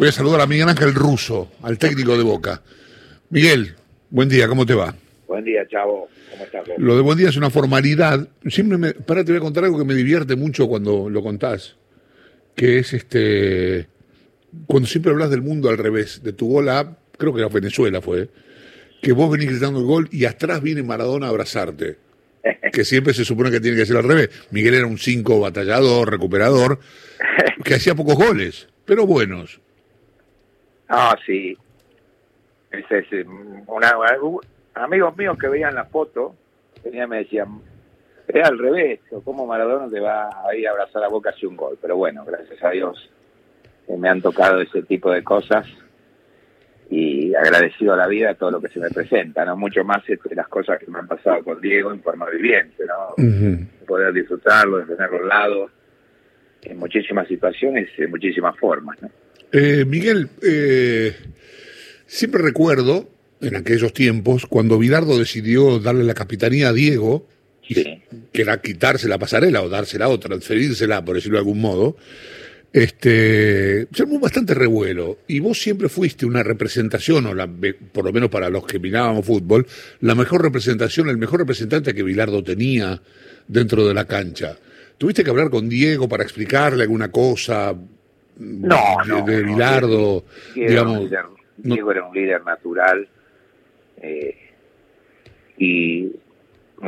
Voy a saludar a Miguel Ángel Russo, al técnico de Boca. Miguel, buen día, ¿cómo te va? Buen día, chavo. ¿Cómo estás? vos? Lo de buen día es una formalidad. Siempre me. Pará, te voy a contar algo que me divierte mucho cuando lo contás. Que es este. Cuando siempre hablas del mundo al revés, de tu gol a. Creo que era Venezuela fue. Que vos venís gritando el gol y atrás viene Maradona a abrazarte. Que siempre se supone que tiene que ser al revés. Miguel era un cinco batallador, recuperador, que hacía pocos goles, pero buenos. Ah, sí. Ese es eh, una, amigos míos que veían la foto, venían me decían, es al revés, cómo Maradona te va a ir a abrazar a Boca hacia un gol. Pero bueno, gracias a Dios eh, me han tocado ese tipo de cosas y agradecido a la vida todo lo que se me presenta, no mucho más este, las cosas que me han pasado con Diego en forma viviente, ¿no? Poder disfrutarlo, de tenerlo al lado en muchísimas situaciones, en muchísimas formas, ¿no? Eh, Miguel, eh, siempre recuerdo en aquellos tiempos cuando Bilardo decidió darle la capitanía a Diego, Sí. que era quitarse la pasarela o dársela o transferírsela, por decirlo de algún modo, este, se armó bastante revuelo. Y vos siempre fuiste una representación, o la, por lo menos para los que mirábamos fútbol, la mejor representación, el mejor representante que Bilardo tenía dentro de la cancha. ¿Tuviste que hablar con Diego para explicarle alguna cosa? No, no, de Bilardo, Diego, era un digamos. líder, no- Diego era un líder natural eh, y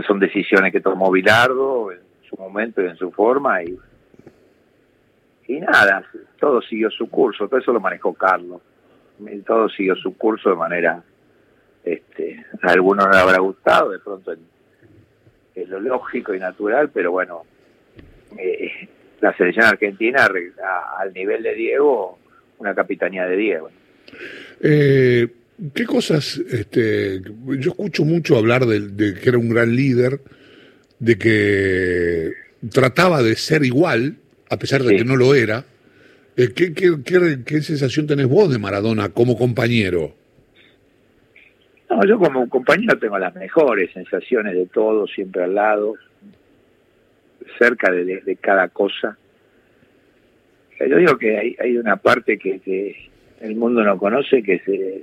son decisiones que tomó Bilardo en su momento y en su forma y, y nada, todo siguió su curso, todo eso lo manejó Carlos, todo siguió su curso de manera, este, a algunos no le habrá gustado, de pronto en lo lógico y natural, pero bueno, eh, la selección argentina a- al nivel de Diego, una capitanía de Diego. Eh, ¿Qué cosas? Este, yo escucho mucho hablar de, de que era un gran líder, de que trataba de ser igual, a pesar de Sí. que no lo era. Eh, ¿qué, qué, qué, qué sensación tenés vos de Maradona como compañero? No, yo como compañero tengo las mejores sensaciones de todo, siempre al lado, cerca de, de- cada cosa. Yo digo que hay, hay una parte que, que el mundo no conoce, que es, es-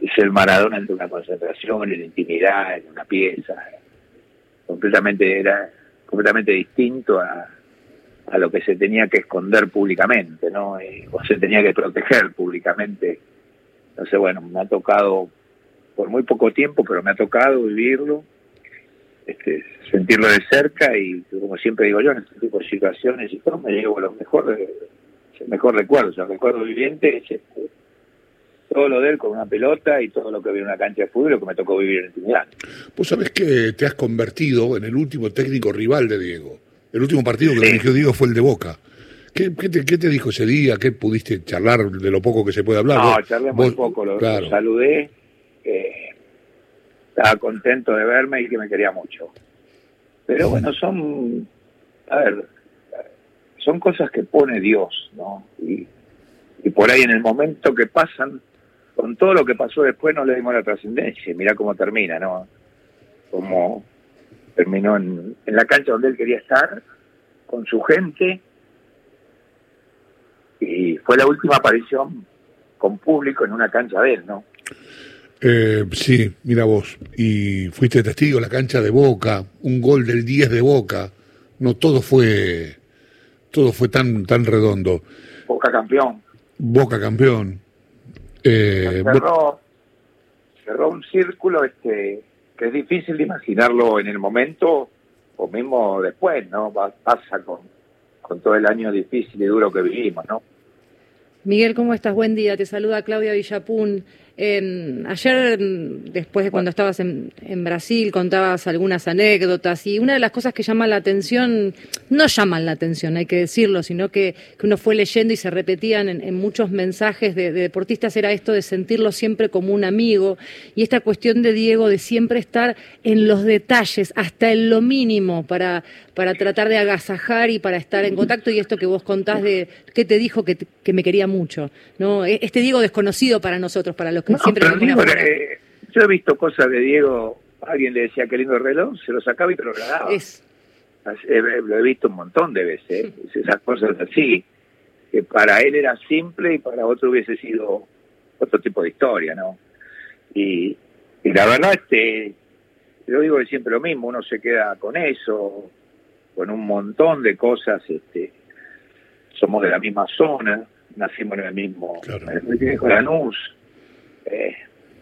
es el Maradona entre una concentración, en la intimidad, en una pieza. Completamente era completamente distinto a, a lo que se tenía que esconder públicamente, ¿no? Eh, o se tenía que proteger públicamente. Entonces, bueno, me ha tocado por muy poco tiempo, pero me ha tocado vivirlo, este, sentirlo de cerca y como siempre digo yo, en este tipo de situaciones y todo, me llevo lo mejor, de- el mejor recuerdo, o sea, el recuerdo viviente es este, todo lo de él con una pelota y todo lo que vi en una cancha de fútbol, que me tocó vivir en intimidad. Vos sabés que te has convertido en el último técnico rival de Diego. El último partido que Sí. dirigió Diego fue el de Boca. ¿Qué, qué te, qué te dijo ese día? ¿Qué pudiste charlar de lo poco que se puede hablar? No, charlé muy poco, lo, saludé, eh, estaba contento de verme y que me quería mucho. Pero bueno, son, a ver, son cosas que pone Dios, ¿no? Y, y por ahí en el momento que pasan, con todo lo que pasó después no le dimos la trascendencia. Mirá cómo termina, ¿no? Como terminó en, en la cancha donde él quería estar, con su gente, y fue la última aparición con público en una cancha de él, ¿no? Eh, sí, mira vos. Y fuiste testigo la cancha de Boca, un gol del 10 de Boca. No todo fue todo fue tan tan redondo. Boca campeón. Boca campeón. Eh, cerró, cerró un círculo este que es difícil de imaginarlo en el momento o mismo después, ¿no? Va- Pasa con, con todo el año difícil y duro que vivimos, ¿no? Miguel, ¿cómo estás? Buen día. Te saluda Claudia Villapún. Ayer, después de cuando estabas en, Brasil, contabas algunas anécdotas y una de las cosas que llaman la atención, no llaman la atención, hay que decirlo, sino que, uno fue leyendo y se repetían en, muchos mensajes de, de deportistas era esto de sentirlo siempre como un amigo y esta cuestión de Diego de siempre estar en los detalles, hasta en lo mínimo, para, para tratar de agasajar y para estar en contacto y esto que vos contás de qué te dijo que, que me quería mucho, ¿no? E- Este Diego desconocido para nosotros, para los No, siempre pero Diego, eh, yo he visto cosas de Diego, alguien le decía qué lindo reloj, se lo sacaba y te lo regalaba. Es, Eh, lo he visto un montón de veces, ¿eh? esas cosas así. que para él era simple y para otro hubiese sido otro tipo de historia, ¿no? Y, y la verdad, este, yo digo que siempre lo mismo, uno se queda con eso, con un montón de cosas, este, somos de la misma zona, nacimos en el mismo, Claro. en el viejo Lanús, eh,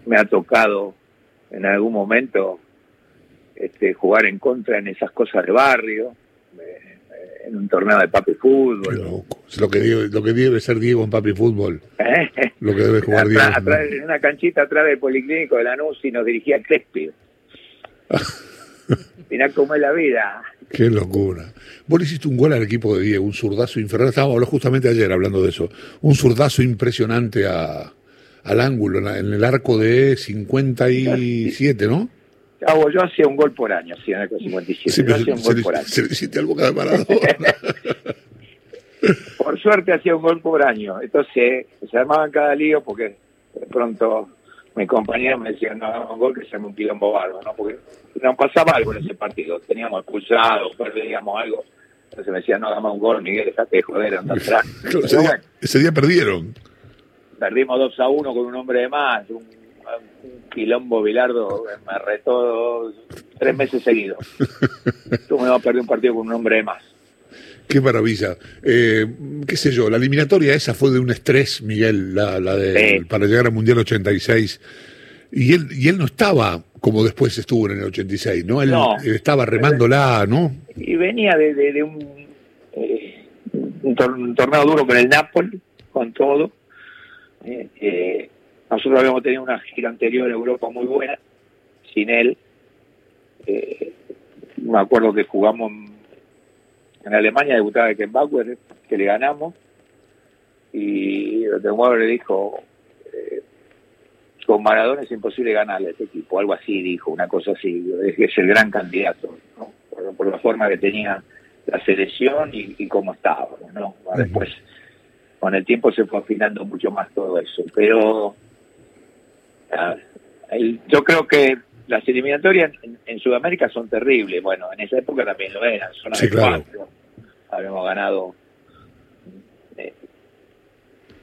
me ha tocado en algún momento este, jugar en contra en esas cosas de barrio, eh, en un torneo de papi fútbol. loco. Lo que, debe- lo que debe ser Diego en Papi Fútbol. ¿eh? Lo que debe jugar Diego. Atrás- atrás, en una canchita atrás del Policlínico de Lanús y nos dirigía Crespi. Mirá cómo es la vida. Qué locura. Vos le hiciste un gol al equipo de Diego, un zurdazo infernal. Estábamos hablando justamente ayer hablando de eso. Un zurdazo impresionante a, al ángulo, en, el arco de 57, ¿no? Hago, yo hacía un gol por año, hacía en el 57. Sí, yo pero hacía un se, gol le- por año. se le hiciste al boca de Maradona. Por suerte hacía un gol por año. Entonces se armaban cada lío porque de pronto mi compañero me decía, no, hagamos un gol que se me un quilombo bárbaro, ¿no? Porque nos pasaba algo en ese partido. Teníamos expulsados, perdíamos algo. Entonces me decía, no, hagamos un gol, Miguel, dejate de joder, anda atrás. Bueno, ese día perdieron. Perdimos 2 a 1 con un hombre de más, un, un quilombo Bilardo me retó tres meses seguidos. Tú me vas a perder un partido con un hombre de más. Qué maravilla. Eh, qué sé yo, la eliminatoria esa fue de un estrés, Miguel, la, la de, Sí. para llegar al Mundial 86. Y él, y él no estaba como después estuvo en el 86, ¿no? Él, No. él estaba remándola, ¿no? Y venía de, de- de un, eh, un, tor- un torneo duro con el Napoli, con todo. Eh, eh, nosotros habíamos tenido una gira anterior a Europa muy buena, sin él. Eh, me acuerdo que jugamos en, Alemania, debutaba de Bauer, que le ganamos. Y Bauer le dijo, eh, con Maradona es imposible ganarle a este equipo, algo así dijo, una cosa así, es es el gran candidato, ¿no? por, por la forma que tenía la selección y, y cómo estaba, ¿no? Después, con el tiempo se fue afinando mucho más todo eso, pero ah, el- yo creo que las eliminatorias en, en Sudamérica son terribles, bueno, en esa época también lo eran, son Sí, claro. habíamos ganado eh,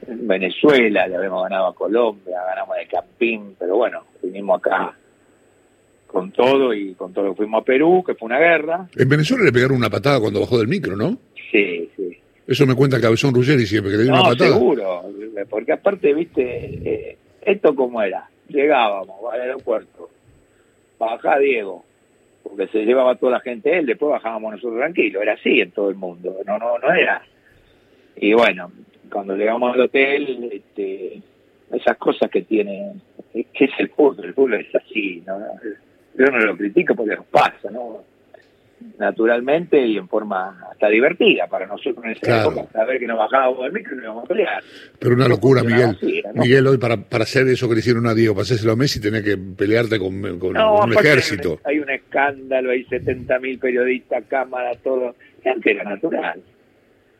en Venezuela, le habíamos ganado a Colombia, ganamos de Campín, pero bueno, vinimos acá con todo y con todo fuimos a Perú, que fue una guerra. En Venezuela le pegaron una patada cuando bajó del micro, ¿no? Sí, sí. Eso me cuenta Cabezón Ruggeri siempre, que le dio una No, patada. seguro, porque aparte, viste, eh, esto como era, llegábamos al aeropuerto, bajá Diego, porque se llevaba toda la gente él, después bajábamos nosotros tranquilos, era así en todo el mundo, no, no, no era. Y bueno, cuando llegamos al hotel, este, esas cosas que tiene, que es el fútbol, el fútbol es así, ¿no? yo no lo critico porque nos pasa, ¿no? Naturalmente y en forma hasta divertida para nosotros en esa Claro. época, saber que nos bajábamos del micro y nos íbamos a pelear. Pero una locura, Miguel. así, era, ¿no? Miguel, hoy para, para hacer eso que le hicieron a Diego, para hacérselo a Messi, tenés que pelearte con, con No, un ejército. Hay un, hay un escándalo, hay 70.000 periodistas, cámaras, todo. Y antes era natural,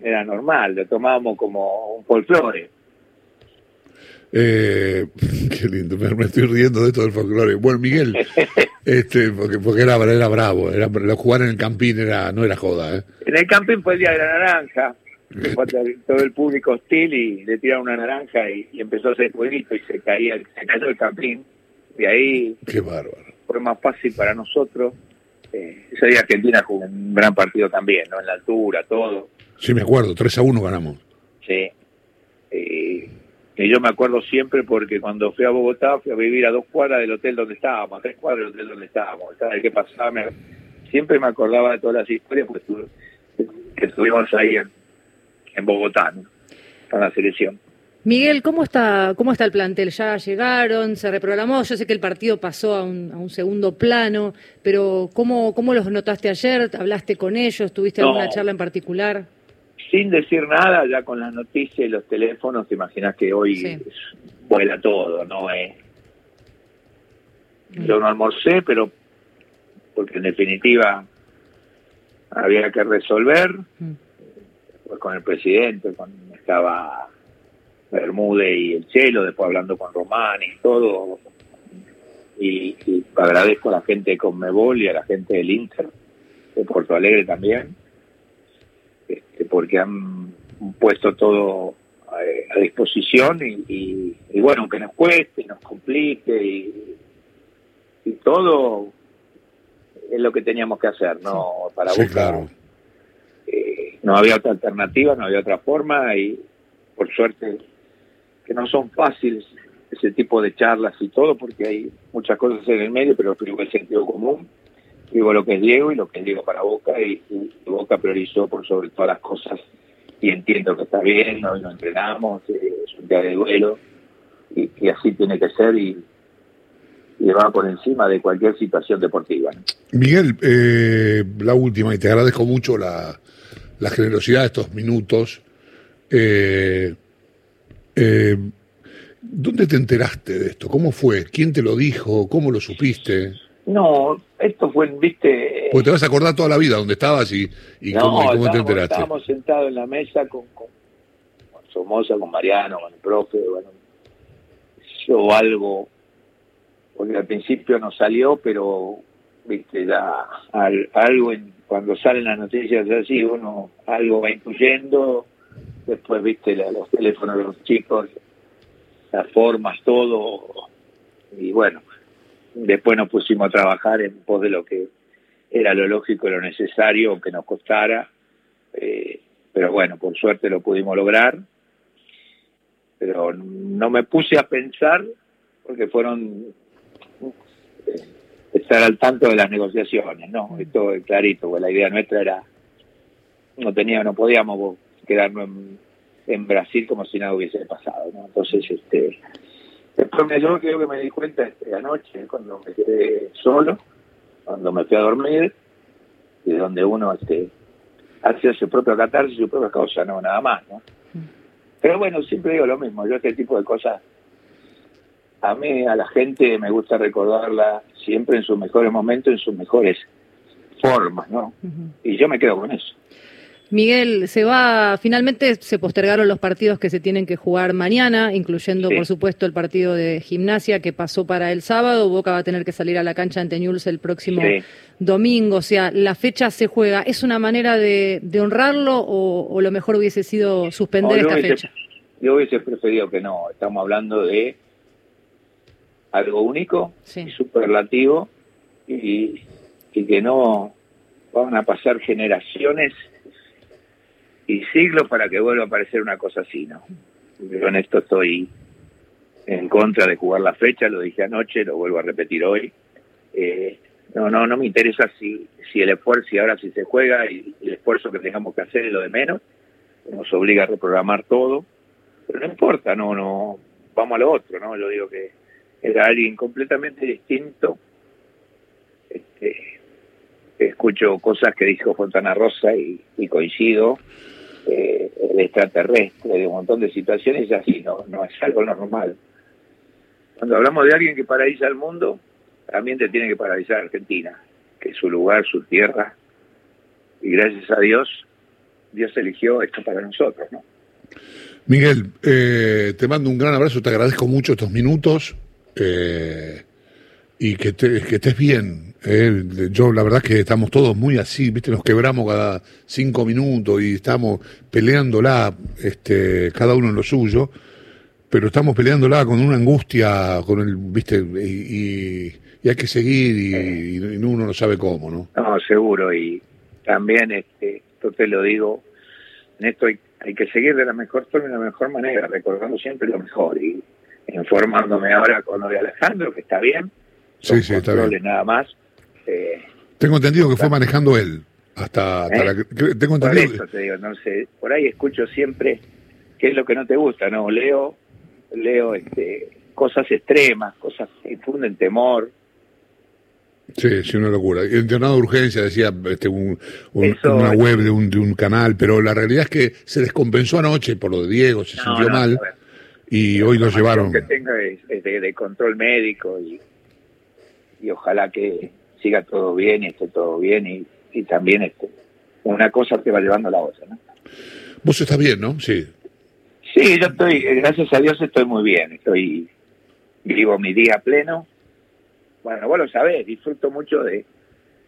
era normal, lo tomábamos como un folclore. Eh, qué lindo, me, estoy riendo de esto del folclore. Bueno, Miguel, este, porque, porque era, era bravo, era, lo- jugar en el campín era, no era joda, ¿eh? En el camping fue el día de la naranja, todo el público hostil y le tiraron una naranja y, y empezó a hacer fueguito y se caía, se cayó el camping. Y ahí Qué bárbaro. fue más fácil para nosotros. Eh, ese día Argentina jugó un gran partido también, ¿no? En la altura, todo. Sí, me acuerdo, 3 a 1 ganamos. Sí. Eh, y yo me acuerdo siempre porque cuando fui a Bogotá fui a vivir a dos cuadras del hotel donde estábamos, a tres cuadras del hotel donde estábamos. ¿Sabes qué pasaba? Me- siempre me acordaba de todas las historias pues, que estuvimos ahí en, en Bogotá, ¿no? Con la selección. Miguel, ¿cómo está, ¿cómo está el plantel? ¿Ya llegaron? ¿Se reprogramó? Yo sé que el partido pasó a un, a un segundo plano, pero ¿cómo, ¿cómo los notaste ayer? ¿Hablaste con ellos? ¿Tuviste No. alguna charla en particular? Sin decir nada, ya con las noticias y los teléfonos, te imaginas que hoy Sí. vuela todo, ¿no? Eh, yo no almorcé, pero porque en definitiva había que resolver, Mm. pues con el presidente, con estaba Bermúdez y el Chelo, después hablando con Román y todo. Y, y agradezco a la gente de Conmebol y a la gente del Inter, de Porto Alegre también, porque han puesto todo eh, a, disposición y, bueno, aunque nos cueste, nos complique y, y todo es lo que teníamos que hacer, ¿no? Para sí, claro. Eh, no había otra alternativa, no había otra forma y por suerte que no son fáciles ese tipo de charlas y todo porque hay muchas cosas en el medio, pero creo que el sentido común. Digo lo que es Diego y lo que es Diego para Boca y, Boca priorizó por sobre todas las cosas y entiendo que está bien, hoy no entrenamos, eh, es un día de duelo y así tiene que ser y, y va por encima de cualquier situación deportiva. Miguel, eh, la última, y te agradezco mucho la, la generosidad de estos minutos. Eh, eh, ¿Dónde te enteraste de esto? ¿Cómo fue? ¿Quién te lo dijo? ¿Cómo lo supiste? No, esto fue, viste... Porque te vas a acordar toda la vida dónde estabas y, y cómo, te enteraste. Estábamos sentados en la mesa con, con, Somoza, con Mariano, con el profe, bueno, yo algo porque al principio no salió, pero viste ya algo en, cuando salen las noticias así uno algo va incluyendo después viste los teléfonos de los chicos las formas todo y bueno después nos pusimos a trabajar en pos de lo que era lo lógico y lo necesario aunque nos costara eh, pero bueno por suerte lo pudimos lograr pero no me puse a pensar porque fueron estar al tanto de las negociaciones, ¿no? Esto es clarito, pues la idea nuestra era, no tenía, no podíamos quedarnos en, Brasil como si nada hubiese pasado, ¿no? Entonces, este, después yo creo que me di cuenta este, anoche, cuando me quedé solo, cuando me fui a dormir, y donde uno este, hace su propio catarsis, su propia causa, no, nada más, ¿no? Pero bueno, siempre digo lo mismo, yo este tipo de cosas a mí, a la gente me gusta recordarla siempre en sus mejores momentos, en sus mejores formas, ¿no? Y yo me quedo con eso. Miguel, se va, finalmente se postergaron los partidos que se tienen que jugar mañana, incluyendo por supuesto el partido de gimnasia que pasó para el sábado. Boca va a tener que salir a la cancha ante Newell's el próximo domingo. O sea, la fecha se juega. ¿Es una manera de, honrarlo o, lo mejor hubiese sido suspender esta fecha? Yo hubiese preferido que no. Estamos hablando de algo único y superlativo y, que no van a pasar generaciones y siglos para que vuelva a aparecer una cosa así, ¿no? Yo en esto estoy en contra de jugar la fecha, lo dije anoche, lo vuelvo a repetir hoy. Eh, no, no, no me interesa si, si el esfuerzo, si ahora si se juega y, el esfuerzo que tengamos que hacer es lo de menos, nos obliga a reprogramar todo, pero no importa, no, no, vamos a lo otro, ¿no? Yo digo que era alguien completamente distinto. Este, escucho cosas que dijo Fontana Rosa y, coincido. Eh, el extraterrestre, de un montón de situaciones, así no, no es algo normal. Cuando hablamos de alguien que paraliza el mundo, también te tiene que paralizar Argentina, que es su lugar, su tierra. Y gracias a Dios, Dios eligió esto para nosotros, ¿no? Miguel, eh, te mando un gran abrazo, te agradezco mucho estos minutos. Eh, y que, que estés bien. Eh. Yo, la verdad que estamos todos muy así, ¿viste? Nos quebramos cada cinco minutos y estamos peleándola, este, cada uno en lo suyo, pero estamos peleándola con una angustia, con el, ¿viste? Y, hay que seguir y, uno no sabe cómo, ¿no? Seguro. Y también, este, esto te lo digo, en esto hay, que seguir de la mejor forma y de la mejor manera, recordando siempre lo mejor. Y informándome ahora con Alejandro, que está bien. Sí, sí, está bien. nada más. Eh, tengo entendido que fue manejando él. Hasta, ¿Eh? tengo entendido. Por eso te digo, no sé, por ahí escucho siempre qué es lo que no te gusta, ¿no? Leo, leo este, cosas extremas, cosas que infunden temor. Sí, sí, una locura. Internado de urgencia, decía este, una web de un, de un canal, pero la realidad es que se descompensó anoche por lo de Diego, se sintió mal y hoy lo llevaron. Que tenga de, control médico y, y ojalá que siga todo bien y esté todo bien y, y también este, una cosa te va llevando a la otra. ¿no? Vos estás bien, ¿no? Sí. Sí, yo estoy, gracias a Dios estoy muy bien, estoy vivo mi día pleno. Bueno, vos lo sabés, disfruto mucho de,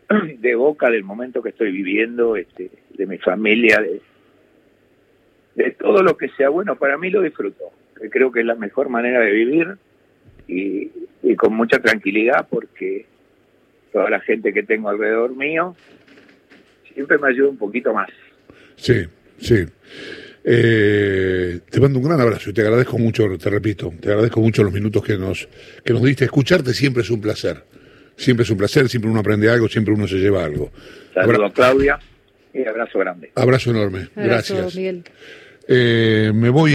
de Boca, del momento que estoy viviendo, este, de mi familia, de, de todo lo que sea bueno, para mí lo disfruto. Creo que es la mejor manera de vivir y, y con mucha tranquilidad porque toda la gente que tengo alrededor mío siempre me ayuda un poquito más. Sí, sí. Eh, te mando un gran abrazo y te agradezco mucho, te repito, te agradezco mucho los minutos que nos, que nos diste. Escucharte siempre es un placer. Siempre es un placer, siempre uno aprende algo, siempre uno se lleva algo. Saludos, Abra Claudia, y abrazo grande. Abrazo enorme. Abrazo, Gracias. Miguel. Eh, me voy.